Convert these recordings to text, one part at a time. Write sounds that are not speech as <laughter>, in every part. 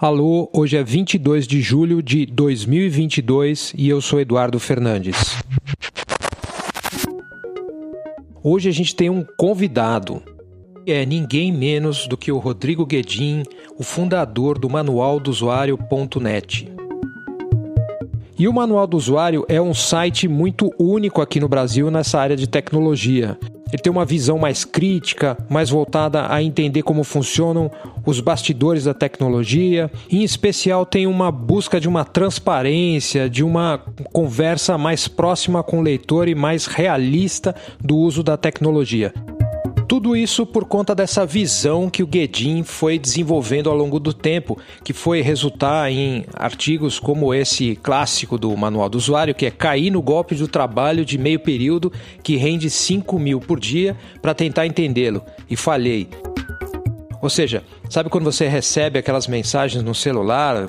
Alô, hoje é 22 de julho de 2022 e eu sou Eduardo Fernandes. Hoje a gente tem um convidado. É ninguém menos do que o Rodrigo Guedin, o fundador do Manual do Usuário.net. E o Manual do Usuário é um site muito único aqui no Brasil nessa área de tecnologia. Ele tem uma visão mais crítica, mais voltada a entender como funcionam os bastidores da tecnologia. Em especial, tem uma busca de uma transparência, de uma conversa mais próxima com o leitor e mais realista do uso da tecnologia. Tudo isso por conta dessa visão que o Guedin foi desenvolvendo ao longo do tempo, que foi resultar em artigos como esse clássico do Manual do Usuário, que é cair no golpe do trabalho de meio período que rende 5 mil por dia para tentar entendê-lo. E falhei. Ou seja, sabe quando você recebe aquelas mensagens no celular,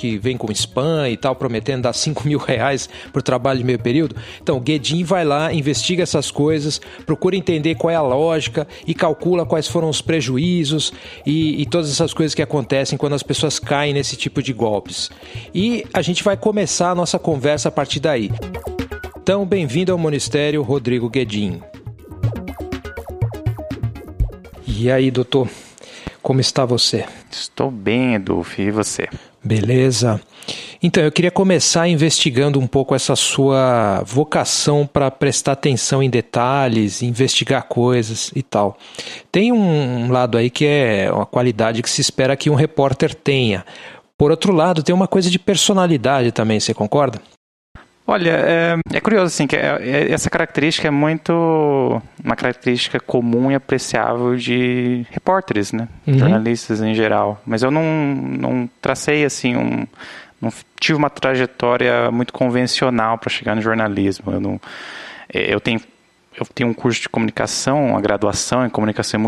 que vem com spam e tal, prometendo dar 5 <laughs> mil reais por trabalho de meio período. Então, o Guedin vai lá, investiga essas coisas, procura entender qual é a lógica e calcula quais foram os prejuízos e, e todas essas coisas que acontecem quando as pessoas caem nesse tipo de golpes. E a gente vai começar a nossa conversa a partir daí. Então, bem-vindo ao Ministério Rodrigo Guedin. E aí, doutor, como está você? Estou bem, Edulf, e você? Beleza. Então, eu queria começar investigando um pouco essa sua vocação para prestar atenção em detalhes, investigar coisas e tal. Tem um lado aí que é uma qualidade que se espera que um repórter tenha. Por outro lado, tem uma coisa de personalidade também, você concorda? Olha, é, é curioso assim que é, é, essa característica é muito uma característica comum e apreciável de repórteres, né, uhum. jornalistas em geral. Mas eu não, não tracei assim um, não tive uma trajetória muito convencional para chegar no jornalismo. Eu não, é, eu tenho eu tenho um curso de comunicação, uma graduação em comunicação e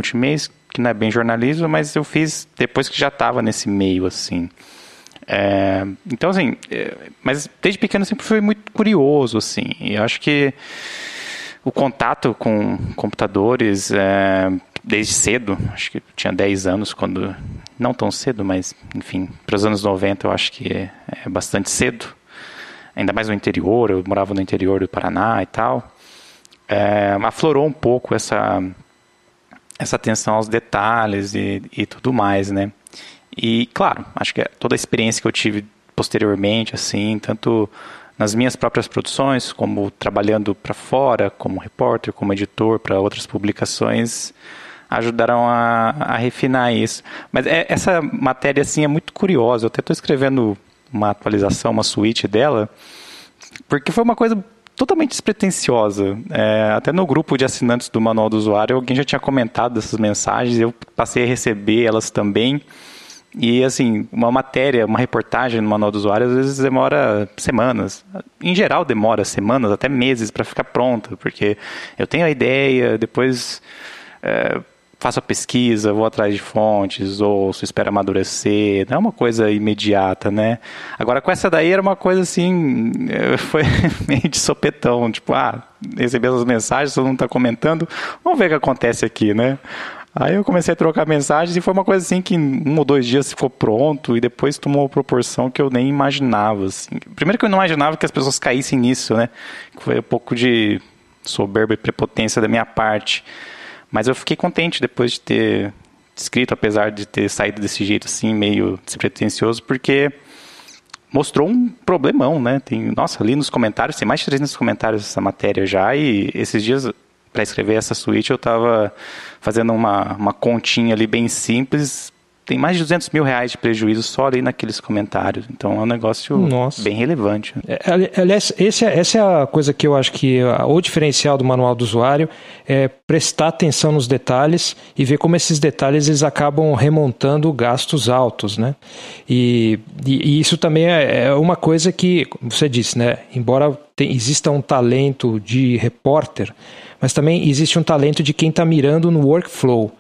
que não é bem jornalismo, mas eu fiz depois que já estava nesse meio assim. É, então, assim, é, mas desde pequeno sempre fui muito curioso, assim, e acho que o contato com computadores é, desde cedo, acho que tinha 10 anos quando, não tão cedo, mas enfim, para os anos 90 eu acho que é, é, bastante cedo, ainda mais no interior, eu morava no interior do Paraná e tal, é, aflorou um pouco essa, essa atenção aos detalhes e, e tudo mais, né? E, claro, acho que toda a experiência que eu tive posteriormente, assim, tanto nas minhas próprias produções, como trabalhando para fora, como repórter, como editor para outras publicações, ajudaram a, a, refinar isso. Mas é, essa matéria, assim, é muito curiosa. Eu até estou escrevendo uma atualização, uma suíte dela, porque foi uma coisa totalmente despretensiosa. É, até no grupo de assinantes do Manual do Usuário, alguém já tinha comentado essas mensagens, eu passei a receber elas também. E assim, uma matéria, uma reportagem no manual do usuário às vezes demora semanas. Em geral demora semanas, até meses para ficar pronta, porque eu tenho a ideia, depois é, faço a pesquisa, vou atrás de fontes, ouço, espero amadurecer. Não é uma coisa imediata, né? Agora com essa daí era uma coisa assim, <laughs> foi meio de sopetão, tipo, ah, recebi essas mensagens, todo mundo está comentando, vamos ver o que acontece aqui, né? Aí eu comecei a trocar mensagens e foi uma coisa assim que um ou dois dias ficou pronto e depois tomou proporção que eu nem imaginava. Assim. Primeiro que eu não imaginava que as pessoas caíssem nisso, né? Foi um pouco de soberba e prepotência da minha parte. Mas eu fiquei contente depois de ter escrito, apesar de ter saído desse jeito assim, meio despretensioso, porque mostrou um problemão, né? Tem, nossa, ali nos comentários, tem mais de 300 comentários essa matéria já, e esses dias para escrever essa suíte, eu estava fazendo uma, uma continha ali bem simples. Tem mais de 200 mil reais de prejuízo só ali naqueles comentários. Então é um negócio Nossa. bem relevante. É, aliás, esse, é, essa é a coisa que eu acho que o diferencial do manual do usuário é prestar atenção nos detalhes e ver como esses detalhes eles acabam remontando gastos altos, né? E, e, e isso também é, é uma coisa que você disse, né? Embora tem, exista um talento de repórter, mas também existe um talento de quem está mirando no workflow,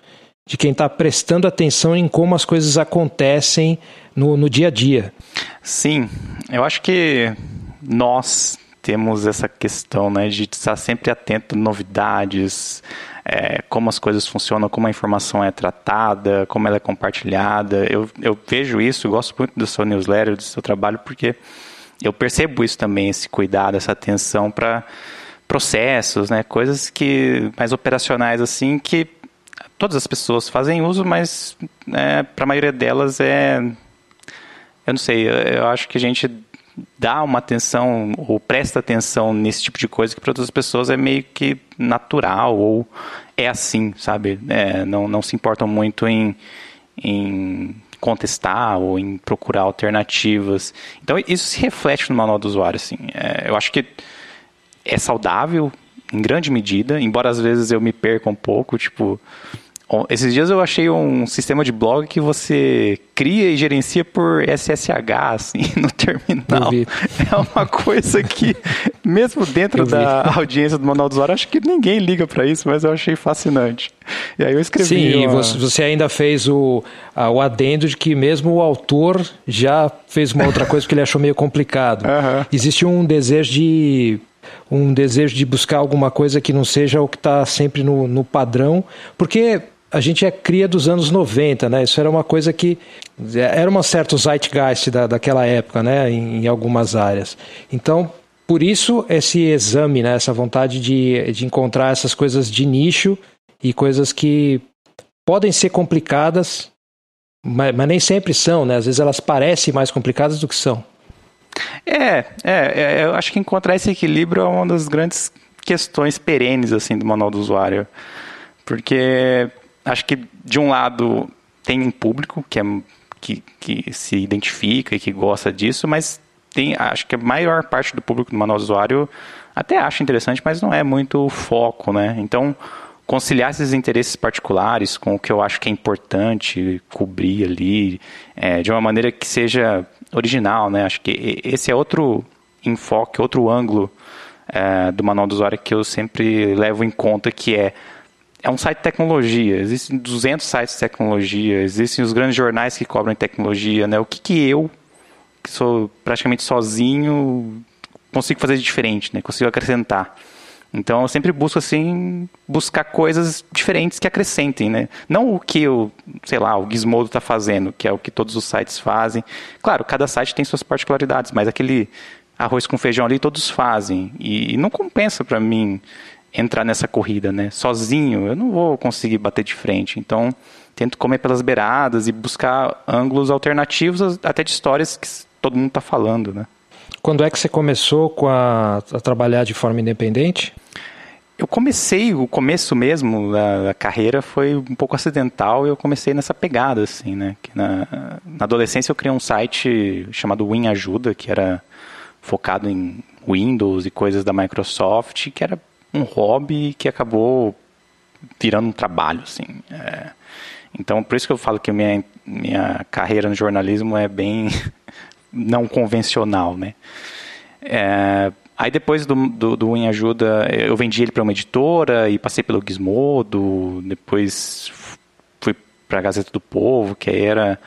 de quem está prestando atenção em como as coisas acontecem no, no dia a dia. Sim, eu acho que nós temos essa questão né, de estar sempre atento a novidades, é, como as coisas funcionam, como a informação é tratada, como ela é compartilhada. Eu, eu vejo isso, gosto muito do seu newsletter, do seu trabalho, porque eu percebo isso também, esse cuidado, essa atenção para processos, né, coisas que mais operacionais assim que todas as pessoas fazem uso, mas é, para a maioria delas é eu não sei, eu, eu acho que a gente dá uma atenção ou presta atenção nesse tipo de coisa que para outras pessoas é meio que natural ou é assim, sabe? É, não, não se importam muito em, em contestar ou em procurar alternativas. Então isso se reflete no manual do usuário, assim. É, eu acho que é saudável em grande medida, embora às vezes eu me perca um pouco, tipo, esses dias eu achei um sistema de blog que você cria e gerencia por SSH, assim, <laughs> no terminal. <laughs> É uma coisa que, mesmo dentro da audiência do manual do usuário, acho que ninguém liga para isso, mas eu achei fascinante. E aí eu escrevi. Sim, uma... você ainda fez o, o adendo de que mesmo o autor já fez uma outra coisa que ele achou meio complicado. <laughs> Uhum. Existe um desejo de um desejo de buscar alguma coisa que não seja o que está sempre no, no padrão, porque a gente é cria dos anos 90, né? Isso era uma coisa que era um certo zeitgeist da, daquela época, né? Em, em, algumas áreas. Então, por isso esse exame, né? Essa vontade de, de encontrar essas coisas de nicho e coisas que podem ser complicadas, mas, mas nem sempre são, né? Às vezes elas parecem mais complicadas do que são. É, é, é, eu acho que encontrar esse equilíbrio é uma das grandes questões perenes assim do manual do usuário, porque acho que de um lado tem um público que, é, que, que se identifica e que gosta disso, mas tem, acho que a maior parte do público do manual do usuário até acha interessante, mas não é muito o foco, né? Então, conciliar esses interesses particulares com o que eu acho que é importante cobrir ali, é, de uma maneira que seja original, né? Acho que esse é outro enfoque, outro ângulo é, do manual do usuário que eu sempre levo em conta, que é é um site de tecnologia, existem 200 sites de tecnologia, existem os grandes jornais que cobram tecnologia, né? O que, que eu, que sou praticamente sozinho, consigo fazer de diferente, né? Consigo acrescentar. Então eu sempre busco assim buscar coisas diferentes que acrescentem, né? Não o que o, sei lá, o Gizmodo está fazendo, que é o que todos os sites fazem. Claro, cada site tem suas particularidades, mas aquele arroz com feijão ali todos fazem e, e não compensa para mim entrar nessa corrida, né? Sozinho, eu não vou conseguir bater de frente. Então, tento comer pelas beiradas e buscar ângulos alternativos até de histórias que todo mundo está falando, né? Quando é que você começou com a, a, trabalhar de forma independente? Eu comecei, o começo mesmo da, da carreira foi um pouco acidental e eu comecei nessa pegada, assim, né? Na, na adolescência eu criei um site chamado Win Ajuda, que era focado em Windows e coisas da Microsoft, que era um hobby que acabou virando um trabalho, assim. É, então, por isso que eu falo que minha, minha carreira no jornalismo é bem <laughs> não convencional, né? É, aí depois do, do, do Em Ajuda, eu vendi ele para uma editora e passei pelo Gizmodo, depois fui para a Gazeta do Povo, que era...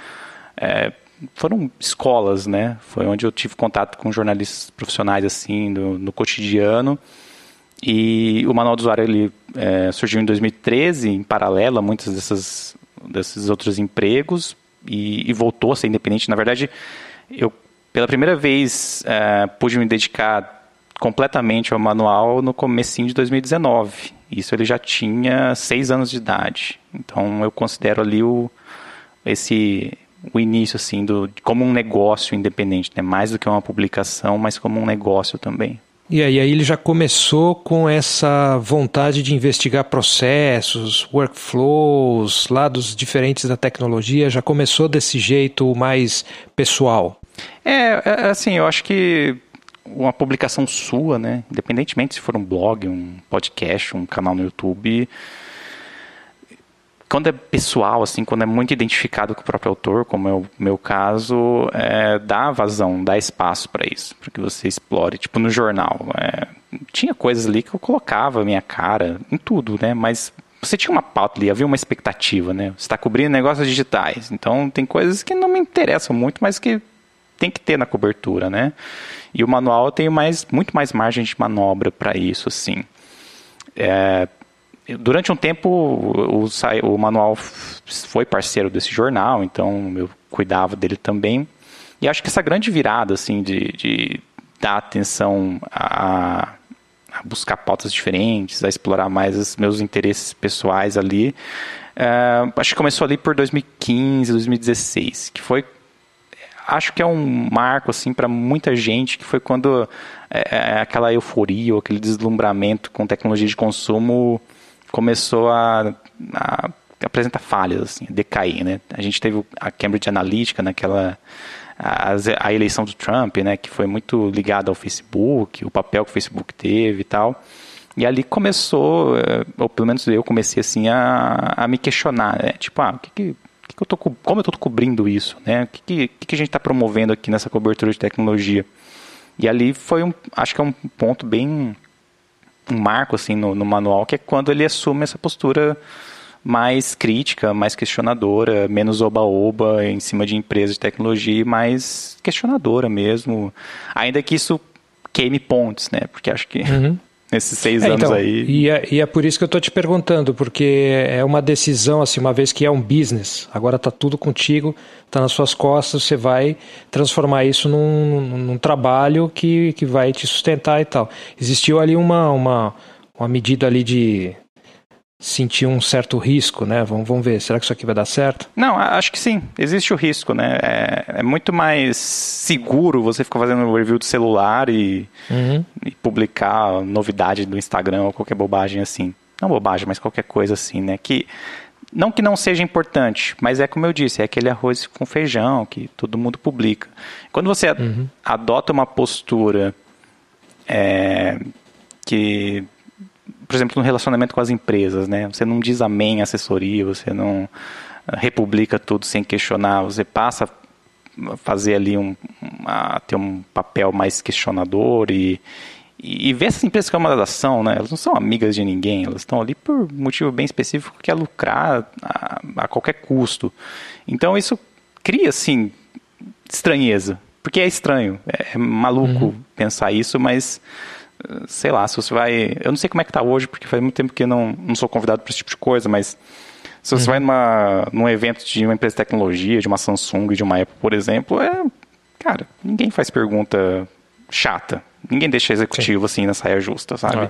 É, foram escolas, né? Foi onde eu tive contato com jornalistas profissionais, assim, do, no cotidiano. E o manual do usuário ele é, surgiu em 2013, em paralelo a muitos dessas, desses outros empregos, e, e, voltou a ser independente. Na verdade, eu, pela primeira vez, é, pude me dedicar completamente ao manual no comecinho de 2019. Isso ele já tinha seis anos de idade. Então, eu considero ali o, esse, o início, assim, do, como um negócio independente, né? mais do que uma publicação, mas como um negócio também. E aí, aí ele já começou com essa vontade de investigar processos, workflows, lados diferentes da tecnologia, já começou desse jeito mais pessoal? É, é assim, eu acho que uma publicação sua, né, independentemente se for um blog, um podcast, um canal no YouTube, quando é pessoal, assim, quando é muito identificado com o próprio autor, como é o meu caso, é, dá vazão, dá espaço para isso, para que você explore. Tipo no jornal, é, tinha coisas ali que eu colocava minha cara em tudo, né? Mas você tinha uma pauta ali, havia uma expectativa, né? Você está cobrindo negócios digitais, então tem coisas que não me interessam muito, mas que tem que ter na cobertura, né? E o manual tem mais, muito mais margem de manobra para isso, assim. É, durante um tempo o, o, manual foi parceiro desse jornal, então eu cuidava dele também. E acho que essa grande virada assim de, de dar atenção a, a, buscar pautas diferentes, a explorar mais os meus interesses pessoais ali, uh, acho que começou ali por 2015, 2016, que foi acho que é um marco assim para muita gente que foi quando é, é, aquela euforia ou aquele deslumbramento com tecnologia de consumo começou a, a apresentar falhas, assim, decair, né? A gente teve a Cambridge Analytica naquela a, a eleição do Trump, né, que foi muito ligada ao Facebook, o papel que o Facebook teve e tal. E ali começou, eh, ou pelo menos eu comecei assim a, a me questionar, né? Tipo, ah, o que, que, que eu tô, como eu estou cobrindo isso, né? O que, que, que a gente está promovendo aqui nessa cobertura de tecnologia? E ali foi um, acho que é um ponto bem um marco assim no, no manual, que é quando ele assume essa postura mais crítica, mais questionadora, menos oba-oba em cima de empresas de tecnologia, mais questionadora mesmo. Ainda que isso queime pontes, né? Porque acho que uhum. Nesses seis é, anos então, aí. E é, e é por isso que eu estou te perguntando, porque é uma decisão, assim, uma vez que é um business, agora está tudo contigo, está nas suas costas, você vai transformar isso num, num, trabalho que, que vai te sustentar e tal. Existiu ali uma, uma, uma medida ali de sentir um certo risco, né? Vamos, vamos ver, será que isso aqui vai dar certo? Não, acho que sim, existe o risco, né? É, é muito mais seguro você ficar fazendo um review do celular e, uhum. e, publicar novidade do Instagram ou qualquer bobagem assim. Não bobagem, mas qualquer coisa assim, né? Que não que não seja importante, mas é como eu disse, é aquele arroz com feijão que todo mundo publica. Quando você uhum. adota uma postura é, que por exemplo, no relacionamento com as empresas, né? Você não diz amém à assessoria, você não ah, republica tudo sem questionar, você passa a fazer ali um, a ter um papel mais questionador e, e, ver essas empresas que é uma ação, né? Elas não são amigas de ninguém, elas estão ali por motivo bem específico que é lucrar a, a qualquer custo. Então isso cria, assim, estranheza, porque é estranho, é, é maluco uhum. pensar isso, mas sei lá, se você vai. Eu não sei como é que tá hoje, porque faz muito tempo que eu não, não sou convidado para esse tipo de coisa, mas se você uhum. vai numa, num evento de uma empresa de tecnologia, de uma Samsung, de uma Apple, por exemplo, é. Cara, ninguém faz pergunta chata. Ninguém deixa executivo Sim. assim na saia justa, sabe? É.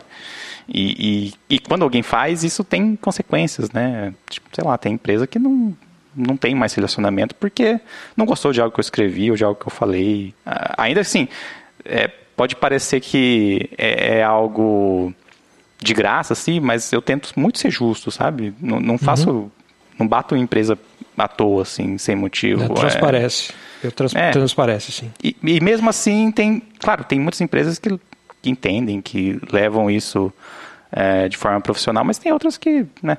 E, e, e, quando alguém faz, isso tem consequências, né? Tipo, sei lá, tem empresa que não, não tem mais relacionamento porque não gostou de algo que eu escrevi ou de algo que eu falei. Ah, ainda assim, é, pode parecer que é, é, algo de graça, assim, mas eu tento muito ser justo, sabe? Não, não faço. Uhum. Não bato empresa à toa, assim, sem motivo. É, transparece. É... Eu trans, é. transparece, sim. E, e, mesmo assim, tem. Claro, tem muitas empresas que, que entendem, que levam isso é, de forma profissional, mas tem outras que, né?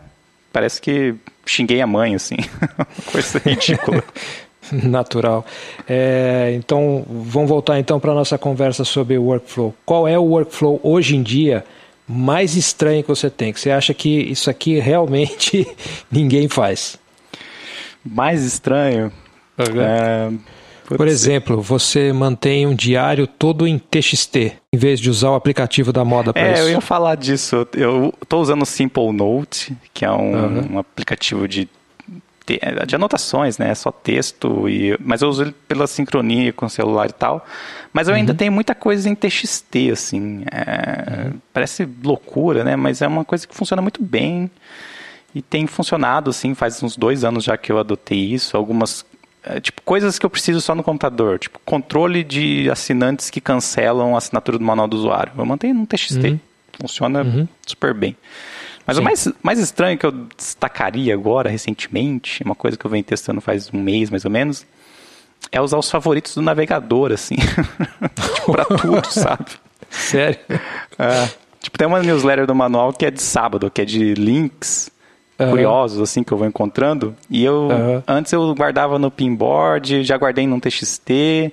Parece que xinguei a mãe, assim. <laughs> Coisa ridícula. <laughs> <laughs> Natural. É, então, vamos voltar então para a nossa conversa sobre o workflow. Qual é o workflow hoje em dia mais estranho que você tem? Que você acha que isso aqui <laughs> realmente ninguém faz? Mais estranho? Uhum. É, Por exemplo, você mantém um diário todo em TXT, em vez de usar o aplicativo da moda para é, isso. eu ia falar disso. Eu estou usando o Simple Note, que é um, uhum. um aplicativo de de anotações, né? É só texto, e, mas eu uso ele pela sincronia com o celular e tal. Mas eu uhum. ainda tenho muita coisa em TXT, assim. É, uhum. Parece loucura, né? Mas é uma coisa que funciona muito bem. E tem funcionado, assim, faz uns dois anos já que eu adotei isso. Algumas é, tipo, coisas que eu preciso só no computador, tipo, controle de assinantes que cancelam a assinatura do manual do usuário. Eu mantenho no TXT. Uhum. Funciona uhum. super bem. Mas Sim. o mais, mais estranho que eu destacaria agora, recentemente, uma coisa que eu venho testando faz um mês mais ou menos, é usar os favoritos do navegador, assim. tipo, <laughs> pra tudo, sabe? <laughs> Sério? É. Tipo, tem uma newsletter do manual que é de sábado, que é de links uhum. curiosos, assim, que eu vou encontrando. E eu, uhum. antes eu guardava no pinboard, já guardei num TXT,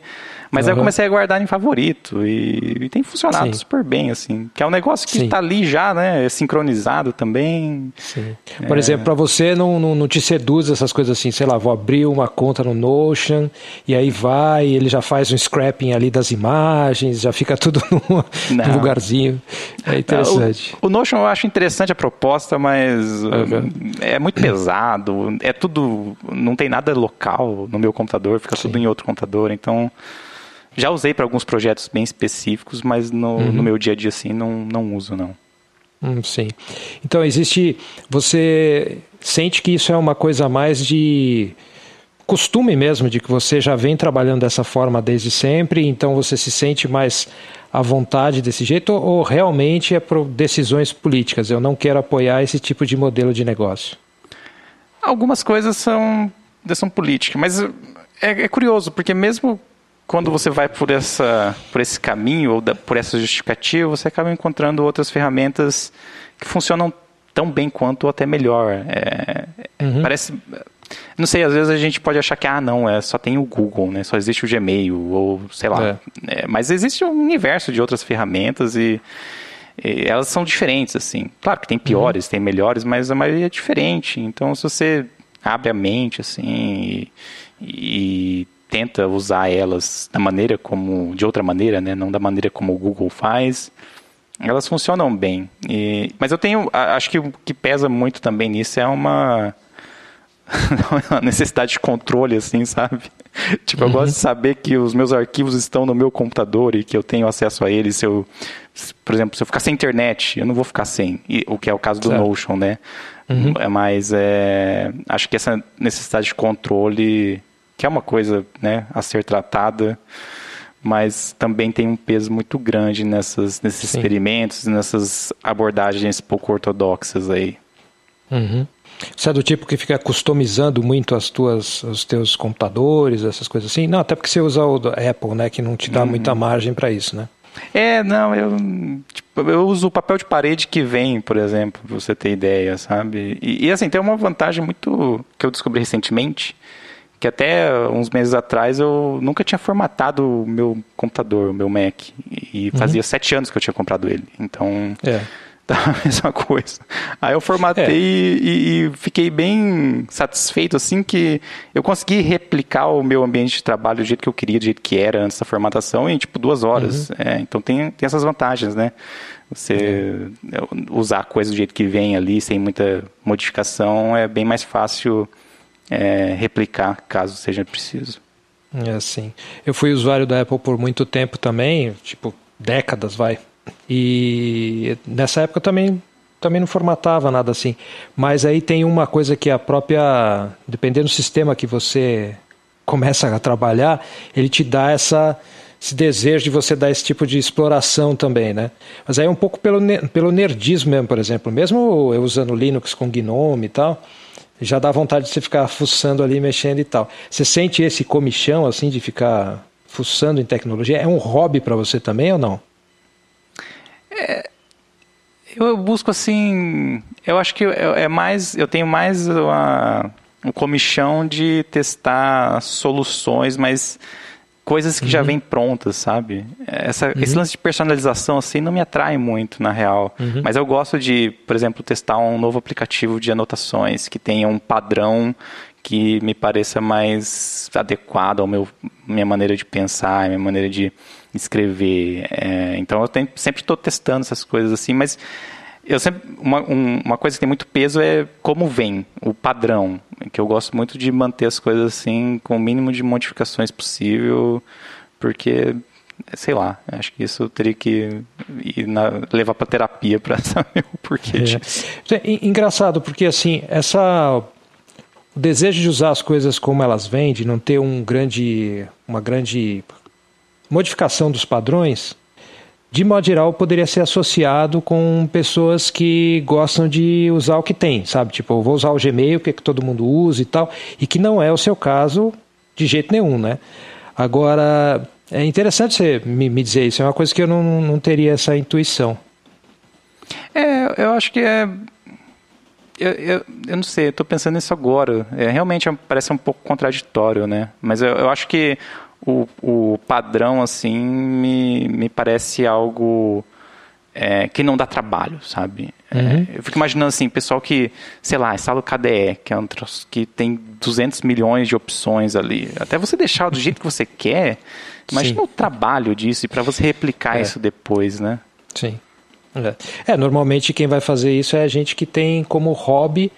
Mas uhum. aí eu comecei a guardar em favorito e, e tem funcionado Sim. super bem, assim. Que é um negócio que está ali já, né? É sincronizado também. Sim. Por é... exemplo, para você não, não, não, te seduz essas coisas assim, sei lá, vou abrir uma conta no Notion e aí vai, ele já faz um scrapping ali das imagens, já fica tudo <laughs> num, lugarzinho. É interessante. O, o, Notion eu acho interessante a proposta, mas uhum. é muito pesado. É tudo. Não tem nada local no meu computador, fica Sim. tudo em outro computador, então. Já usei para alguns projetos bem específicos, mas no, uhum. no, meu dia a dia assim não, não uso não. Hum, sim. Então existe, você sente que isso é uma coisa mais de costume mesmo, de que você já vem trabalhando dessa forma desde sempre, então você se sente mais à vontade desse jeito, ou, ou realmente é por decisões políticas? Eu não quero apoiar esse tipo de modelo de negócio. Algumas coisas são, são políticas, mas é, é curioso, porque mesmo quando você vai por, essa, por esse caminho ou da, por essa justificativa, você acaba encontrando outras ferramentas que funcionam tão bem quanto ou até melhor. É, uhum. Parece. Não sei, às vezes a gente pode achar que, ah, não, é, só tem o Google, né? Só existe o Gmail, ou sei lá. É. É, mas existe um universo de outras ferramentas e, e, elas são diferentes, assim. Claro que tem piores, uhum. tem melhores, mas a maioria é diferente. Então, se você abre a mente, assim, e, e tenta usar elas da maneira como, de outra maneira, né? Não da maneira como o Google faz. Elas funcionam bem. E, mas eu tenho, acho que o que pesa muito também nisso é uma, <laughs> uma necessidade de controle, assim, sabe? <laughs> Tipo, eu uhum. gosto de saber que os meus arquivos estão no meu computador e que eu tenho acesso a eles. Se eu, por exemplo, se eu ficar sem internet, eu não vou ficar sem. E, o que é o caso do certo. Notion, né? Uhum. Mas é, acho que essa necessidade de controle que é uma coisa né, a ser tratada, mas também tem um peso muito grande nessas, nesses Sim. experimentos, nessas abordagens pouco ortodoxas aí. Uhum. Você é do tipo que fica customizando muito as tuas, os teus computadores, essas coisas assim? Não, até porque você usa o Apple, né, que não te dá uhum. muita margem para isso, né? É, não, eu, tipo, eu uso o papel de parede que vem, por exemplo, pra você ter ideia, sabe? E, e assim, tem uma vantagem muito que eu descobri recentemente, que até uns meses atrás eu nunca tinha formatado o meu computador, o meu Mac. E fazia uhum. sete anos que eu tinha comprado ele. Então, é. <laughs> tá a mesma coisa. Aí eu formatei é. e, e, fiquei bem satisfeito, assim, que eu consegui replicar o meu ambiente de trabalho do jeito que eu queria, do jeito que era antes da formatação, em, tipo, duas horas. Uhum. É, então tem, tem essas vantagens, né? Você é. usar a coisa do jeito que vem ali, sem muita modificação, é bem mais fácil é, replicar caso seja preciso. É assim. Eu fui usuário da Apple por muito tempo também, tipo décadas, vai. E nessa época também também não formatava nada assim. Mas aí tem uma coisa que a própria, dependendo do sistema que você começa a trabalhar, ele te dá essa esse desejo de você dar esse tipo de exploração também, né? Mas aí é um pouco pelo, pelo nerdismo mesmo, por exemplo. Mesmo eu usando Linux com GNOME e tal, já dá vontade de você ficar fuçando ali, mexendo e tal. Você sente esse comichão, assim, de ficar fuçando em tecnologia? É um hobby para você também ou não? É, eu busco, assim, eu acho que é, é mais, eu tenho mais uma, um comichão de testar soluções, mas coisas que uhum. já vêm prontas, sabe? Essa, uhum. Esse lance de personalização assim não me atrai muito, na real. Uhum. Mas eu gosto de, por exemplo, testar um novo aplicativo de anotações que tenha um padrão que me pareça mais adequado ao meu minha maneira de pensar, minha maneira de escrever. É, então eu tenho, sempre estou testando essas coisas assim, mas eu sempre uma, um, uma coisa que tem muito peso é como vem o padrão que eu gosto muito de manter as coisas assim com o mínimo de modificações possível porque sei lá acho que isso teria que na, levar para terapia para <laughs> saber o porquê é. É engraçado porque assim essa o desejo de usar as coisas como elas vêm de não ter um grande uma grande modificação dos padrões de modo geral, poderia ser associado com pessoas que gostam de usar o que tem, sabe? Tipo, vou usar o Gmail, que, é que todo mundo usa e tal, e que não é o seu caso de jeito nenhum, né? Agora, é interessante você me, dizer isso, é uma coisa que eu não, não teria essa intuição. É, eu acho que é. Eu, eu, eu não sei, estou pensando nisso agora. É, realmente parece um pouco contraditório, né? Mas eu, eu acho que o, o padrão, assim, me, me parece algo é, que não dá trabalho, sabe? É, uhum. É, eu fico imaginando assim, pessoal que, sei lá, instala o KDE, que é um troço que tem 200 milhões de opções ali. Até você deixar do jeito que você <laughs> quer, imagina Sim. o trabalho disso e para você replicar é. isso depois, né? Sim. É. é, normalmente quem vai fazer isso é a gente que tem como hobby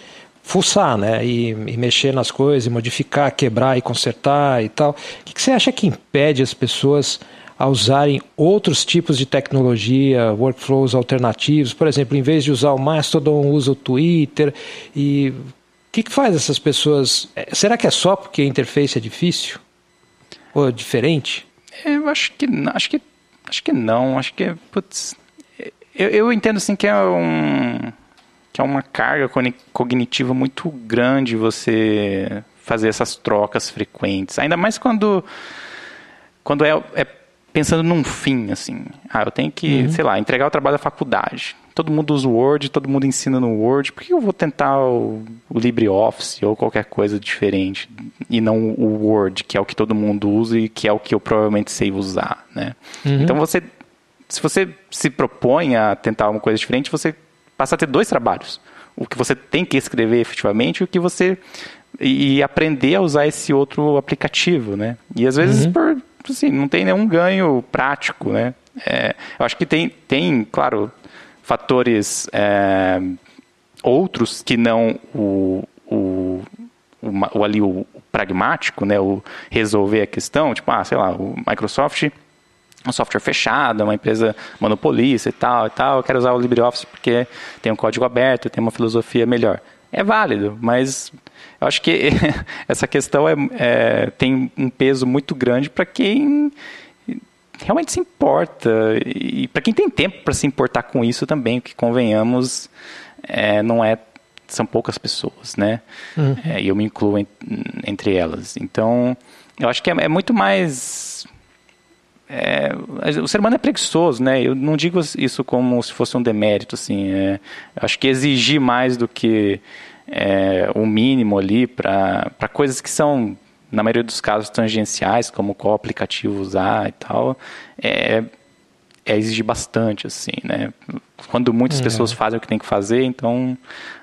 fuçar, né? E, e, mexer nas coisas, e modificar, quebrar e consertar e tal. O que, que você acha que impede as pessoas a usarem outros tipos de tecnologia, workflows alternativos? Por exemplo, em vez de usar o Mastodon, usa o Twitter. E o que, que faz essas pessoas? É, será que é só porque a interface é difícil? Ou é diferente? Eu acho que acho que acho que não. Acho que putz, eu, eu entendo assim que é um que é uma carga cognitiva muito grande você fazer essas trocas frequentes. Ainda mais quando, quando é, é pensando num fim, assim. Ah, eu tenho que, uhum. sei lá, entregar o trabalho da faculdade. Todo mundo usa o Word, todo mundo ensina no Word. Por que eu vou tentar o, o LibreOffice ou qualquer coisa diferente e não o Word, que é o que todo mundo usa e que é o que eu provavelmente sei usar, né? Uhum. Então você, se você se propõe a tentar uma coisa diferente, você passa a ter dois trabalhos. O que você tem que escrever efetivamente e o que você e aprender a usar esse outro aplicativo, né? E às vezes uhum. por assim, não tem nenhum ganho prático, né? É, eu acho que tem, tem claro, fatores é, outros que não o, o, o, o ali o, o, pragmático, né? O resolver a questão, tipo, ah, sei lá, o Microsoft um software fechado, uma empresa monopolista e tal e tal, eu quero usar o LibreOffice porque tem um código aberto, tem uma filosofia melhor. É válido, mas eu acho que <laughs> essa questão é, é tem um peso muito grande para quem realmente se importa e para quem tem tempo para se importar com isso também, que convenhamos é, não é são poucas pessoas, né? Uhum. É, e eu me incluo em, entre elas. Então, eu acho que é, é muito mais é, o ser humano é preguiçoso, né? Eu não digo isso como se fosse um demérito, assim. É, acho que exigir mais do que é, o mínimo ali para coisas que são, na maioria dos casos, tangenciais, como qual aplicativo usar e tal, é, é exigir bastante, assim, né? Quando muitas uhum. pessoas fazem o que tem que fazer, então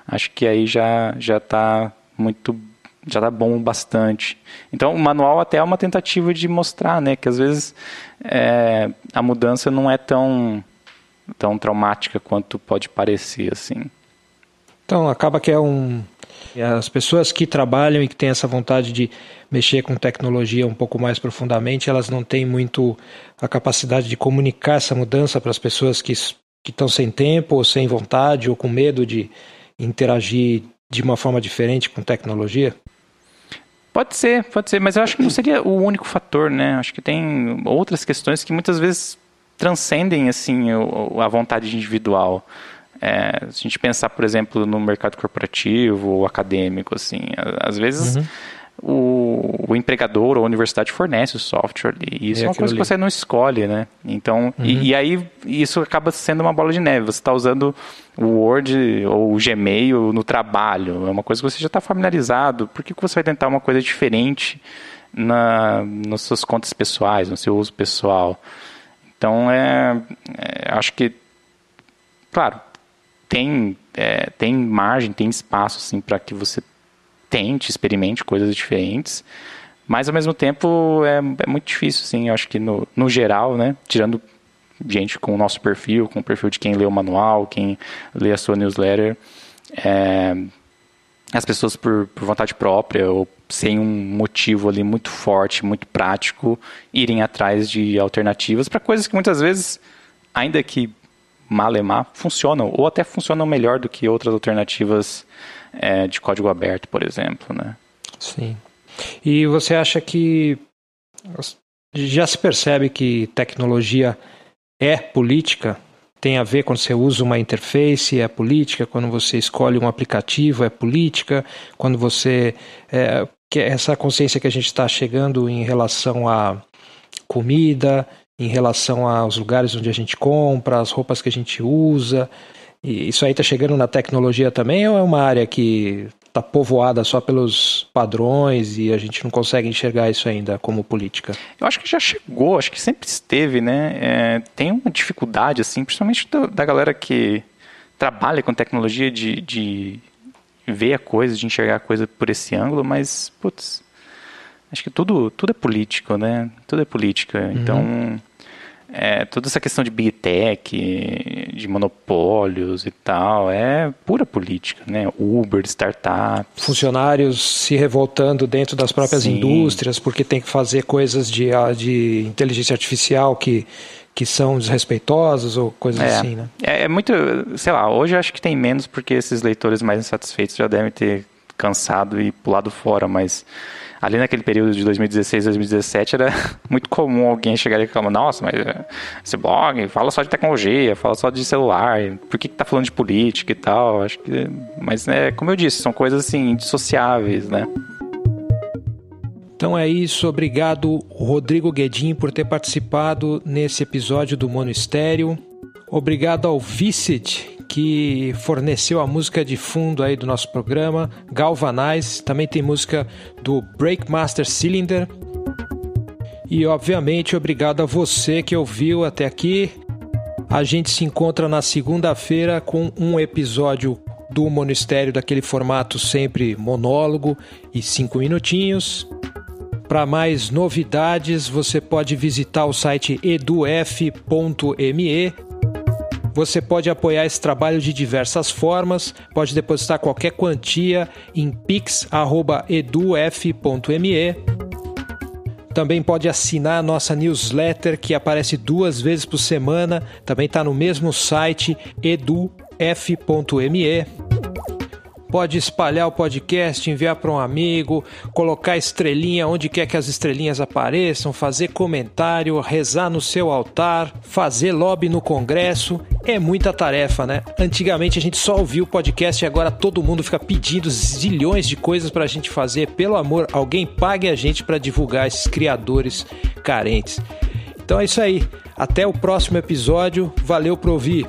acho que aí já já está muito já tá bom bastante. Então, o manual até é uma tentativa de mostrar, né, que às vezes é, a mudança não é tão tão traumática quanto pode parecer, assim. Então, acaba que é um as pessoas que trabalham e que têm essa vontade de mexer com tecnologia um pouco mais profundamente, elas não têm muito a capacidade de comunicar essa mudança para as pessoas que que estão sem tempo, ou sem vontade, ou com medo de interagir de uma forma diferente com tecnologia? Pode ser, pode ser, mas eu acho que não <clears throat> seria o único fator, né? Acho que tem outras questões que muitas vezes transcendem assim a vontade individual. É, se a gente pensar, por exemplo, no mercado corporativo ou acadêmico, assim, às vezes uhum o, o, empregador ou a universidade fornece o software e isso é, é uma coisa que você não escolhe, né? Então, uhum. e, e, aí isso acaba sendo uma bola de neve. Você está usando o Word ou o Gmail no trabalho, é uma coisa que você já está familiarizado. Por que, que você vai tentar uma coisa diferente na, nas suas contas pessoais, no seu uso pessoal? Então, é, é acho que, claro, tem, é, tem margem, tem espaço assim, para que você tente, experimente coisas diferentes. Mas ao mesmo tempo é, é muito difícil, assim, eu acho que no, no geral, né? Tirando gente com o nosso perfil, com o perfil de quem lê o manual, quem lê a sua newsletter, é, as pessoas por, por vontade própria ou sem um motivo ali muito forte, muito prático, irem atrás de alternativas para coisas que muitas vezes, ainda que malemar, funcionam, ou até funcionam melhor do que outras alternativas é, de código aberto, por exemplo, né? Sim. E você acha que já se percebe que tecnologia é política? Tem a ver quando você usa uma interface, é política, quando você escolhe um aplicativo, é política, quando você. É, que essa consciência que a gente está chegando em relação à comida, em relação aos lugares onde a gente compra, as roupas que a gente usa. E isso aí está chegando na tecnologia também ou é uma área que está povoada só pelos padrões e a gente não consegue enxergar isso ainda como política? Eu acho que já chegou, acho que sempre esteve, né? É, tem uma dificuldade, assim, principalmente da, da galera que trabalha com tecnologia de, de ver a coisa, de enxergar a coisa por esse ângulo, mas, putz, acho que tudo, tudo é político, né? Tudo é política. Uhum. Então, é, toda essa questão de big tech, de monopólios e tal, é pura política, né? Uber, startups. Funcionários se revoltando dentro das próprias Sim. indústrias porque tem que fazer coisas de, de inteligência artificial que que são desrespeitosos ou coisas é, assim, né? É, é, muito, sei lá, hoje eu acho que tem menos porque esses leitores mais insatisfeitos já devem ter cansado e pulado fora, mas ali naquele período de 2016, 2017 era <laughs> muito comum alguém chegar e falar, nossa, mas eh, esse blog fala só de tecnologia, fala só de celular, por que, que tá falando de política e tal? Acho que, mas é como eu disse, são coisas assim indissociáveis, né? Então é isso, obrigado Rodrigo Guedin por ter participado nesse episódio do Monistério. Obrigado ao Vicid, que forneceu a música de fundo aí do nosso programa, Galvanize, também tem música do Breakmaster Cylinder. E obviamente obrigado a você que ouviu até aqui. A gente se encontra na segunda-feira com um episódio do Monistério daquele formato sempre monólogo e cinco minutinhos. Para mais novidades, você pode visitar o site eduf.me. Você pode apoiar esse trabalho de diversas formas, pode depositar qualquer quantia em pix@eduf.me. Também pode assinar a nossa newsletter que aparece duas vezes por semana, também está no mesmo site eduf.me pode espalhar o podcast, enviar para um amigo, colocar estrelinha onde quer que as estrelinhas apareçam, fazer comentário, rezar no seu altar, fazer lobby no Congresso. É muita tarefa, né? Antigamente a gente só ouvia o podcast e agora todo mundo fica pedindo zilhões de coisas para a gente fazer. Pelo amor, alguém pague a gente para divulgar esses criadores carentes. Então é isso aí. Até o próximo episódio. Valeu por ouvir.